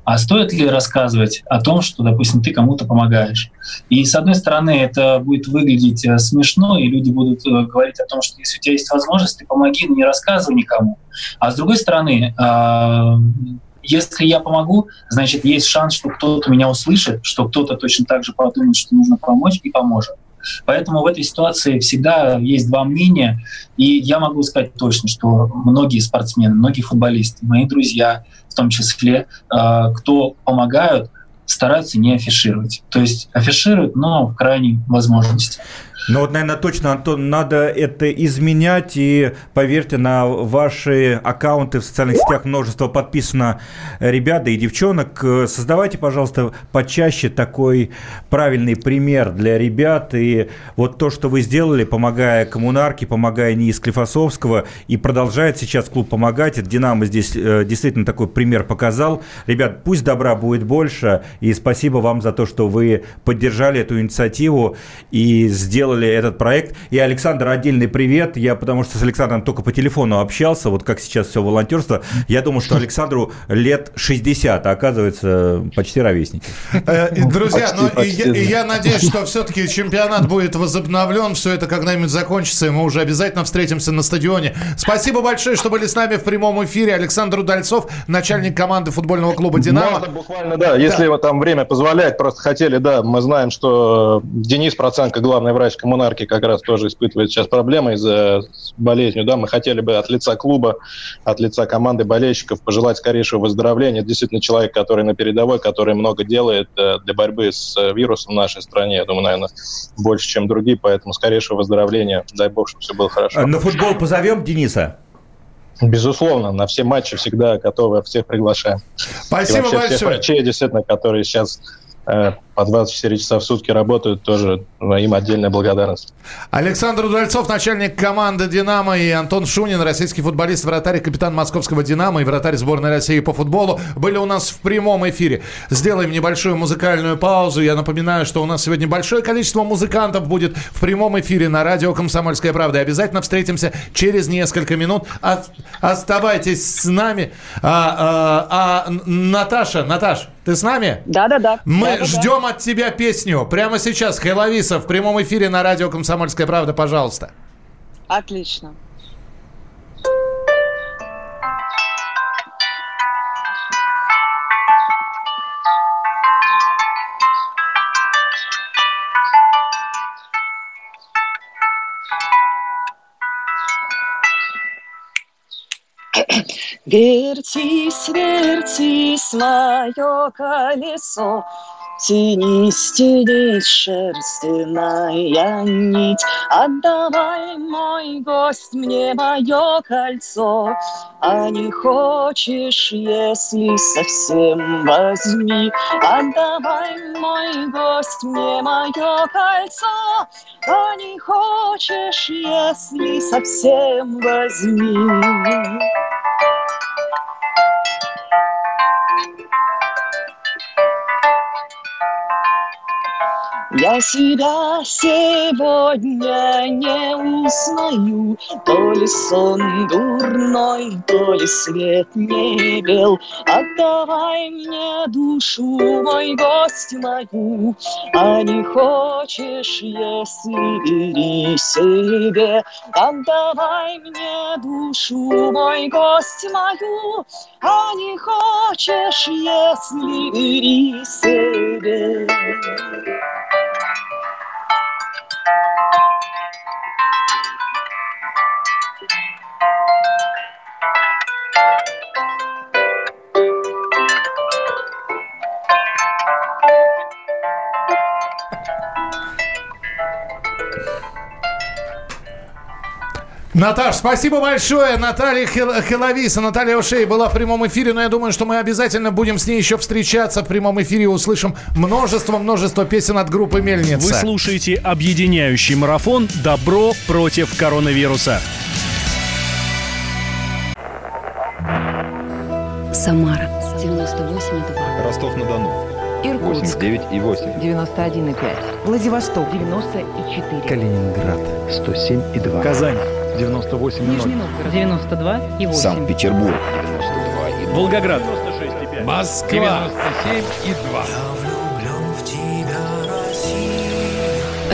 а стоит ли рассказывать о том, что, допустим, ты кому-то помогаешь? И, с одной стороны, это будет выглядеть э, смешно, и люди будут э, говорить о том, что если у тебя есть возможность, ты помоги, но не рассказывай никому. А с другой стороны, э, если я помогу, значит, есть шанс, что кто-то меня услышит, что кто-то точно так же подумает, что нужно помочь, и поможет. Поэтому в этой ситуации всегда есть два мнения, и я могу сказать точно, что многие спортсмены, многие футболисты, мои друзья в том числе, э, кто помогают, стараются не афишировать. То есть афишируют, но в крайней возможности. Ну вот, наверное, точно, Антон, надо это изменять. И поверьте, на ваши аккаунты в социальных сетях множество подписано ребят и девчонок. Создавайте, пожалуйста, почаще такой правильный пример для ребят. И вот то, что вы сделали, помогая коммунарке, помогая НИИ Склифосовского, и продолжает сейчас клуб помогать. «Динамо» здесь э, действительно такой пример показал. Ребят, пусть добра будет больше. И спасибо вам за то, что вы поддержали эту инициативу и сделали этот проект. И, Александр, отдельный привет. Я потому что с Александром только по телефону общался, вот как сейчас все волонтерство. Я думал, что Александру лет 60, а оказывается почти ровесники. Э, и, Друзья, ну и я, надеюсь, что все-таки чемпионат будет возобновлен, все это когда-нибудь закончится, и мы уже обязательно встретимся на стадионе. Спасибо большое, что были с нами в прямом эфире. Александр Удальцов, начальник команды футбольного клуба «Динамо». Можно буквально, да, если вот там время позволяет, просто хотели, да, мы знаем, что Денис Проценко, главный врач коммунарки, как раз тоже испытывает сейчас проблемы из-за болезнью, да, мы хотели бы от лица клуба, от лица команды болельщиков пожелать скорейшего выздоровления. Это действительно человек, который на передовой, который много делает э, для борьбы с э, вирусом в нашей стране, я думаю, наверное, больше, чем другие, поэтому скорейшего выздоровления, дай бог, чтобы все было хорошо. На футбол позовем Дениса? Безусловно, на все матчи всегда готовы, всех приглашаем. Спасибо И вообще большое. Всех врачей, действительно, которые сейчас по 24 часа в сутки работают, тоже им отдельная благодарность. Александр Удальцов, начальник команды «Динамо», и Антон Шунин, российский футболист, вратарь, капитан московского «Динамо» и вратарь сборной России по футболу, были у нас в прямом эфире. Сделаем небольшую музыкальную паузу. Я напоминаю, что у нас сегодня большое количество музыкантов будет в прямом эфире на радио «Комсомольская правда». Обязательно встретимся через несколько минут. Оставайтесь с нами. А, а, а, Наташа, Наташ, ты с нами? Да-да-да. Мы Да-да-да. ждем от тебя песню. Прямо сейчас Хеловиса в прямом эфире на радио «Комсомольская правда». Пожалуйста. Отлично. Вертись, вертись, мое колесо, Тенистей шерстяная нить. Отдавай, мой гость, мне мое кольцо, А не хочешь, если совсем возьми. Отдавай, мой гость, мне мое кольцо, А не хочешь, если совсем возьми. Себя сегодня не узнаю, То ли сон дурной, то ли свет не бел. Отдавай мне душу, мой гость мою, А не хочешь, если бери себе. Отдавай мне душу, мой гость мою, А не хочешь, если бери себе. Thank you. Наташ, спасибо большое. Наталья Хиловиса, Наталья Ушей была в прямом эфире, но я думаю, что мы обязательно будем с ней еще встречаться в прямом эфире и услышим множество-множество песен от группы «Мельница». Вы слушаете объединяющий марафон «Добро против коронавируса». Самара 98,2. Ростов-на-Дону. Иркутск 89 и 8. 91,5. Владивосток 94. Калининград 107 и 2. Казань 98 Нижний Новгород 92 и 8. Санкт-Петербург 92 и 2. Волгоград Москва 97 и 2.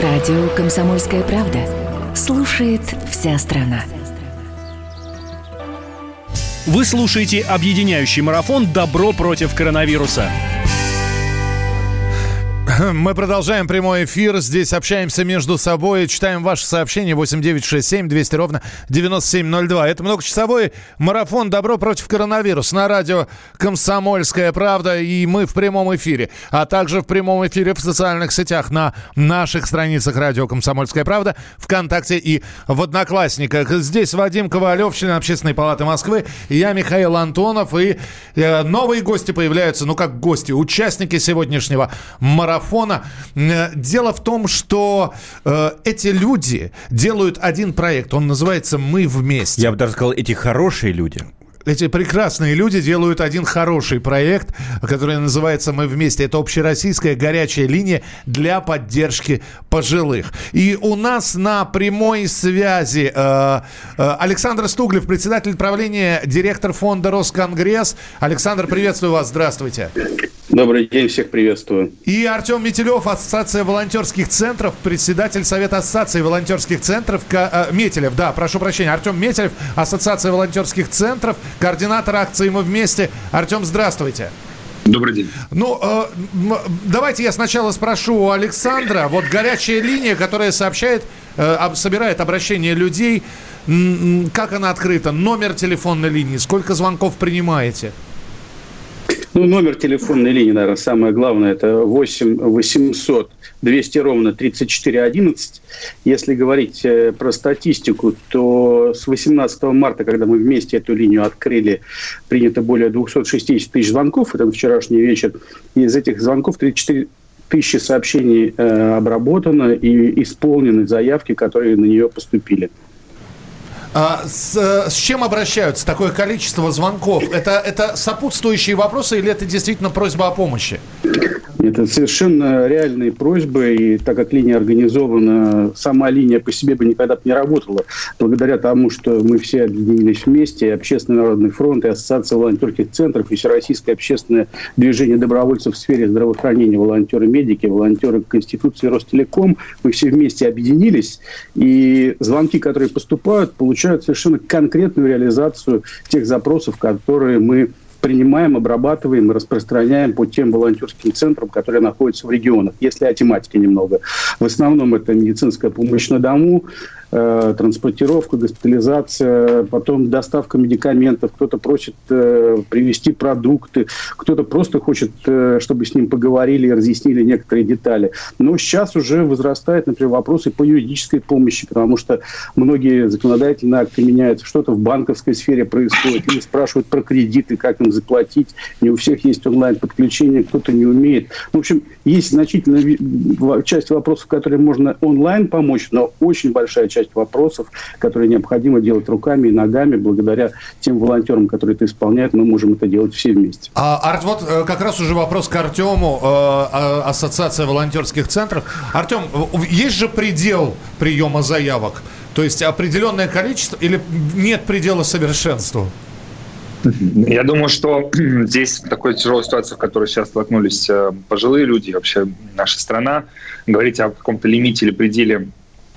Радио «Комсомольская правда». Слушает вся страна. Вы слушаете объединяющий марафон «Добро против коронавируса». Мы продолжаем прямой эфир. Здесь общаемся между собой. Читаем ваши сообщения 8967 200 ровно 9702. Это многочасовой марафон «Добро против коронавируса» на радио «Комсомольская правда». И мы в прямом эфире. А также в прямом эфире в социальных сетях на наших страницах радио «Комсомольская правда», ВКонтакте и в Одноклассниках. Здесь Вадим Ковалев, член Общественной палаты Москвы. Я Михаил Антонов. И э, новые гости появляются. Ну, как гости, участники сегодняшнего марафона марафона. Э, дело в том, что э, эти люди делают один проект. Он называется «Мы вместе». Я бы даже сказал, эти хорошие люди эти прекрасные люди делают один хороший проект, который называется «Мы вместе». Это общероссийская горячая линия для поддержки пожилых. И у нас на прямой связи э, э, Александр Стуглев, председатель правления, директор фонда «Росконгресс». Александр, приветствую вас, здравствуйте. Добрый день, всех приветствую. И Артем Метелев, Ассоциация волонтерских центров, председатель Совета Ассоциации волонтерских центров, э, Метелев, да, прошу прощения, Артем Метелев, Ассоциация волонтерских центров, координатор акции «Мы вместе». Артем, здравствуйте. Добрый день. Ну, э, давайте я сначала спрошу у Александра. Вот горячая линия, которая сообщает, э, собирает обращение людей. Как она открыта? Номер телефонной линии? Сколько звонков принимаете? Ну, номер телефонной линии, наверное, самое главное, это 8 800 200 ровно 34 11. Если говорить э, про статистику, то с 18 марта, когда мы вместе эту линию открыли, принято более 260 тысяч звонков, это вчерашний вечер, из этих звонков 34 тысячи сообщений э, обработано и исполнены заявки, которые на нее поступили. А с, с чем обращаются такое количество звонков? Это, это сопутствующие вопросы или это действительно просьба о помощи? Это совершенно реальные просьбы, и так как линия организована, сама линия по себе бы никогда бы не работала, благодаря тому, что мы все объединились вместе, Общественный народный фронт и Ассоциация волонтерских центров, и Всероссийское общественное движение добровольцев в сфере здравоохранения, волонтеры-медики, волонтеры Конституции Ростелеком, мы все вместе объединились, и звонки, которые поступают, получают совершенно конкретную реализацию тех запросов, которые мы принимаем, обрабатываем и распространяем по тем волонтерским центрам, которые находятся в регионах, если о тематике немного. В основном это медицинская помощь на дому, э, транспортировка, госпитализация, потом доставка медикаментов, кто-то просит э, привезти продукты, кто-то просто хочет, э, чтобы с ним поговорили и разъяснили некоторые детали. Но сейчас уже возрастает, например, вопросы по юридической помощи, потому что многие законодательные акты меняются, что-то в банковской сфере происходит, или спрашивают про кредиты, как им заплатить, не у всех есть онлайн-подключение, кто-то не умеет. В общем, есть значительная часть вопросов, которые можно онлайн помочь, но очень большая часть вопросов, которые необходимо делать руками и ногами. Благодаря тем волонтерам, которые это исполняют, мы можем это делать все вместе. А, Арт, вот э, как раз уже вопрос к Артему, э, Ассоциация волонтерских центров. Артем, есть же предел приема заявок? То есть определенное количество или нет предела совершенству? Я думаю, что здесь такой тяжелой ситуации, в которой сейчас столкнулись э, пожилые люди, вообще наша страна, говорить о каком-то лимите или пределе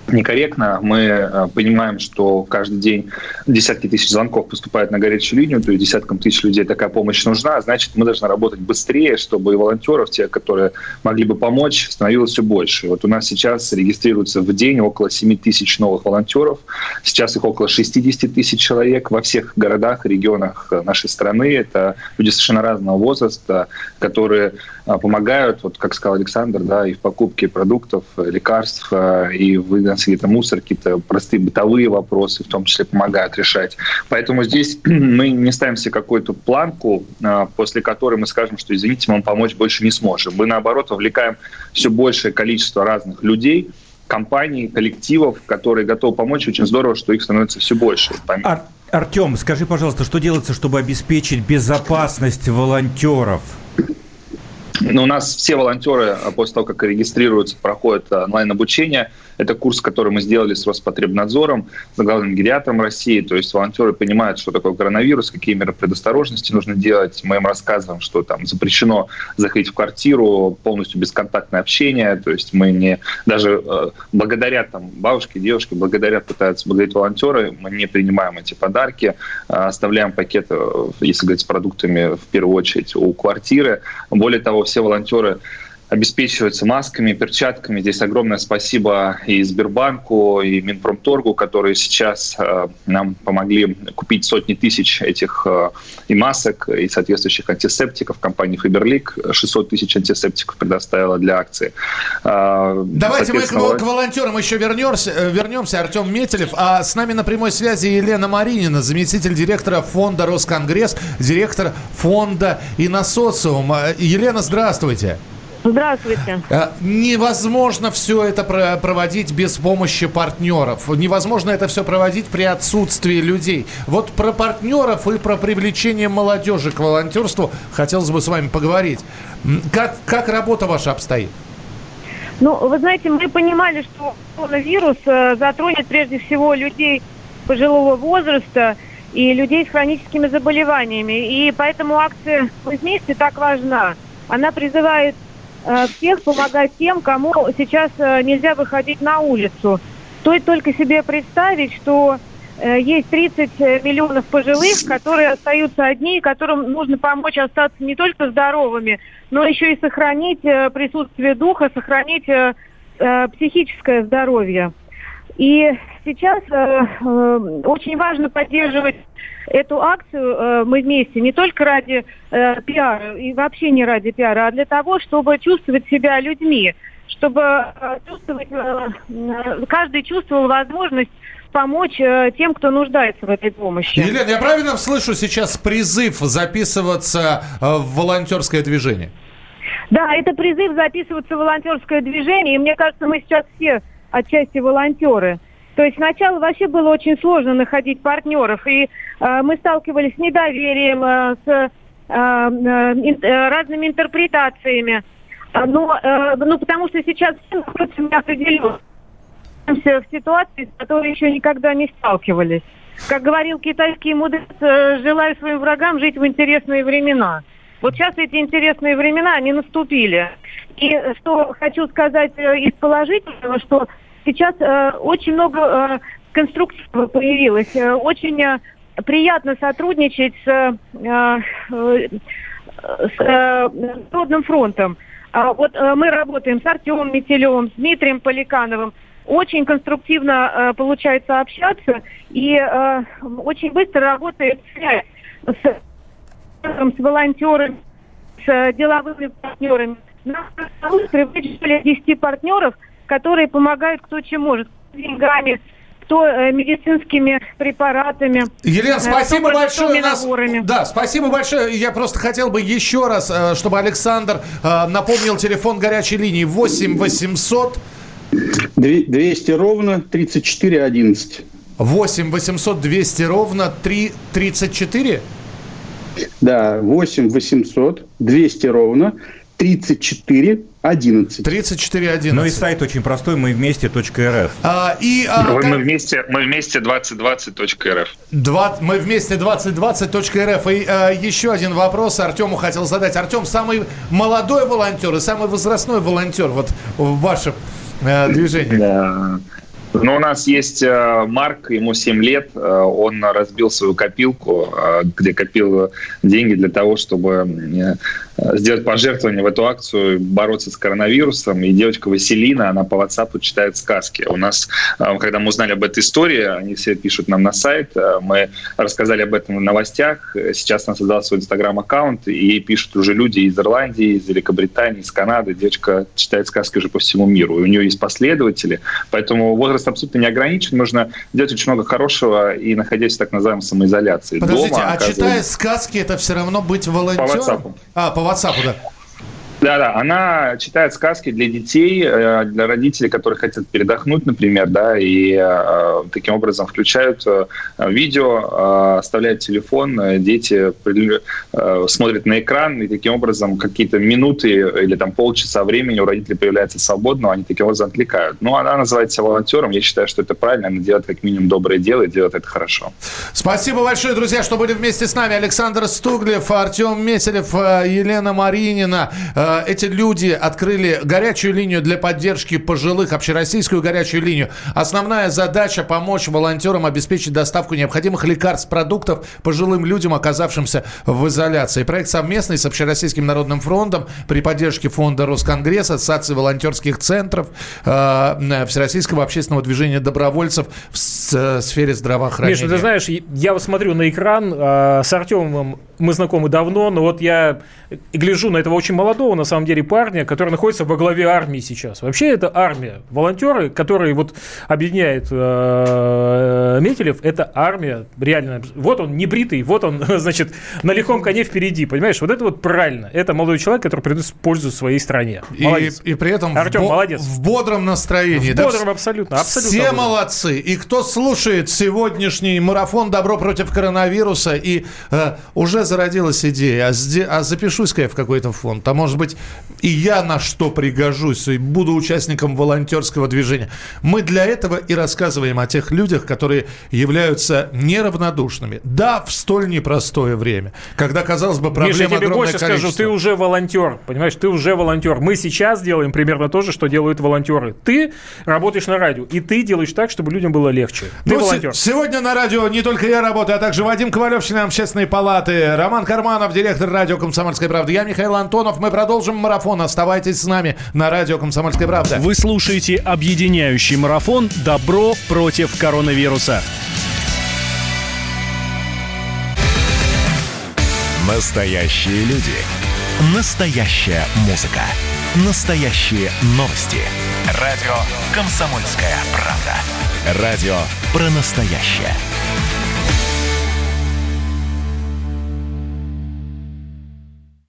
некорректно. Мы э, понимаем, что каждый день десятки тысяч звонков поступают на горячую линию, то есть десяткам тысяч людей такая помощь нужна, значит, мы должны работать быстрее, чтобы и волонтеров, те, которые могли бы помочь, становилось все больше. Вот у нас сейчас регистрируется в день около 7 тысяч новых волонтеров, сейчас их около 60 тысяч человек во всех городах и регионах нашей страны. Это люди совершенно разного возраста, которые э, помогают, вот как сказал Александр, да, и в покупке продуктов, лекарств, э, и в нас какие-то мусор, какие-то простые бытовые вопросы, в том числе помогают решать. Поэтому здесь мы не ставим себе какую-то планку, а, после которой мы скажем, что, извините, мы вам помочь больше не сможем. Мы, наоборот, вовлекаем все большее количество разных людей, компаний, коллективов, которые готовы помочь. Очень здорово, что их становится все больше. Ар- Артем, скажи, пожалуйста, что делается, чтобы обеспечить безопасность волонтеров? У нас все волонтеры а, после того, как регистрируются, проходят онлайн-обучение. Это курс, который мы сделали с Роспотребнадзором, с главным гериатром России. То есть волонтеры понимают, что такое коронавирус, какие меры предосторожности нужно делать. Мы им рассказываем, что там запрещено заходить в квартиру, полностью бесконтактное общение. То есть мы не даже э, благодаря там бабушке, девушке, благодарят, пытаются благодарить волонтеры, мы не принимаем эти подарки, э, оставляем пакеты, если говорить с продуктами, в первую очередь у квартиры. Более того, все волонтеры обеспечиваются масками, перчатками. Здесь огромное спасибо и Сбербанку, и Минпромторгу, которые сейчас э, нам помогли купить сотни тысяч этих э, и масок, и соответствующих антисептиков. Компания Фаберлик 600 тысяч антисептиков предоставила для акции. Э, Давайте мы к, к волонтерам еще вернемся, вернемся. Артем Метелев. А с нами на прямой связи Елена Маринина, заместитель директора фонда Росконгресс, директор фонда и на социум. Э, Елена, здравствуйте. Здравствуйте. Э, невозможно все это проводить без помощи партнеров. Невозможно это все проводить при отсутствии людей. Вот про партнеров и про привлечение молодежи к волонтерству хотелось бы с вами поговорить. Как, как работа ваша обстоит? Ну, вы знаете, мы понимали, что коронавирус э, затронет прежде всего людей пожилого возраста и людей с хроническими заболеваниями. И поэтому акция «Мы вместе» так важна. Она призывает всех помогать тем, кому сейчас э, нельзя выходить на улицу. Стоит только себе представить, что э, есть 30 миллионов пожилых, которые остаются одни, которым нужно помочь остаться не только здоровыми, но еще и сохранить присутствие духа, сохранить психическое здоровье. И сейчас очень важно поддерживать эту акцию э, мы вместе не только ради э, пиара и вообще не ради пиара, а для того, чтобы чувствовать себя людьми, чтобы э, чувствовать, э, э каждый чувствовал возможность помочь э, тем, кто нуждается в этой помощи. Елена, я правильно слышу сейчас призыв записываться э, в волонтерское движение? Да, это призыв записываться в волонтерское движение, и мне кажется, мы сейчас все отчасти волонтеры. То есть сначала вообще было очень сложно находить партнеров, и э, мы сталкивались с недоверием, э, с э, э, э разными интерпретациями. Но, э, ну, потому что сейчас все находятся неопределенно в ситуации, с которой еще никогда не сталкивались. Как говорил китайский мудрец, э, желаю своим врагам жить в интересные времена. Вот сейчас эти интересные времена, они наступили. И что хочу сказать э, из положительного, что сейчас э, очень много э, конструктивного появилось, э, очень э, приятно сотрудничать с, э, э, с э, Народным фронтом. А вот мы работаем с Артемом Метелевым, с Дмитрием Поликановым. Очень конструктивно э, получается общаться и э, очень быстро работает с, с волонтерами, с деловыми партнерами. Нам привлечь более 10 партнеров, которые помогают кто чем может. Деньгами, кто э, медицинскими препаратами. Елена, спасибо большое. Нас... Да, спасибо большое. Я просто хотел бы еще раз, э, чтобы Александр э, напомнил телефон горячей линии 8 800 200 ровно 34 11. 8 800 200 ровно 3 34? Да, 8 800 200 ровно 34 11. 34 11. Ну и сайт очень простой, мы вместе .рф. А, и, а, мы, как... мы вместе, мы вместе 2020.рф. Два, мы вместе 2020.рф. И а, еще один вопрос Артему хотел задать. Артем, самый молодой волонтер и самый возрастной волонтер вот в вашем э, движении. Да. Ну, у нас есть э, Марк, ему 7 лет, э, он разбил свою копилку, э, где копил деньги для того, чтобы сделать пожертвование в эту акцию, бороться с коронавирусом. И девочка Василина, она по WhatsApp читает сказки. У нас, когда мы узнали об этой истории, они все пишут нам на сайт, мы рассказали об этом в новостях. Сейчас она создала свой инстаграм-аккаунт, и ей пишут уже люди из Ирландии, из Великобритании, из Канады. Девочка читает сказки уже по всему миру, и у нее есть последователи. Поэтому возраст возраст абсолютно не ограничен. Можно делать очень много хорошего и находясь в так называемой самоизоляции. Подождите, Дома, а читая сказки, это все равно быть волонтером? По WhatsApp. А, по WhatsApp, да. Да, да, она читает сказки для детей, э, для родителей, которые хотят передохнуть, например, да, и э, таким образом включают э, видео, оставляют телефон, дети смотрят на экран, и таким образом какие-то минуты или там полчаса времени у родителей появляется свободно, они таким образом отвлекают. Ну, она называет себя волонтером, я считаю, что это правильно, она делает как минимум доброе дело и делает это хорошо. Спасибо большое, друзья, что были вместе с нами. Александр Стуглев, Артем Меселев, Елена Маринина, Э, эти люди открыли горячую линию для поддержки пожилых, общероссийскую горячую линию. Основная задача – помочь волонтерам обеспечить доставку необходимых лекарств, продуктов пожилым людям, оказавшимся в изоляции. Проект совместный с Общероссийским народным фронтом при поддержке фонда Росконгресс, Ассоциации волонтерских центров, э, Всероссийского общественного движения добровольцев в сфере здравоохранения. Миша, ты знаешь, я вот смотрю на экран, э, с Артемом мы знакомы давно, но вот я гляжу на этого очень молодого, на самом деле, парня, который находится во главе армии сейчас. Вообще это армия. Волонтеры, которые вот объединяет э, Метелев, это армия реально. Вот он небритый, вот он, значит, на лихом коне впереди, понимаешь? Вот это вот правильно. Это молодой человек, который приносит пользу своей стране. Молодец. И, и при этом Артем, в, бо- молодец. в бодром настроении. В да? бодром абсолютно, абсолютно. Все молодцы. И кто слушает сегодняшний марафон «Добро против коронавируса» и э, уже зародилась идея, а, а запишусь-ка я в какой-то фонд, а может быть и я на что пригожусь, и буду участником волонтерского движения. Мы для этого и рассказываем о тех людях, которые являются неравнодушными. Да, в столь непростое время, когда, казалось бы, проблема Миша, я тебе больше количество. скажу, ты уже волонтер, понимаешь, ты уже волонтер. Мы сейчас делаем примерно то же, что делают волонтеры. Ты работаешь на радио, и ты делаешь так, чтобы людям было легче. Ты ну, волонтер. Сегодня на радио не только я работаю, а также Вадим Ковалев, член общественной палаты, Роман Карманов, директор радио «Комсомольская правда». Я Михаил Антонов. Мы продолжим марафон. Оставайтесь с нами на радио «Комсомольская правда». Вы слушаете объединяющий марафон «Добро против коронавируса». Настоящие люди. Настоящая музыка. Настоящие новости. Радио «Комсомольская правда». Радио про настоящее.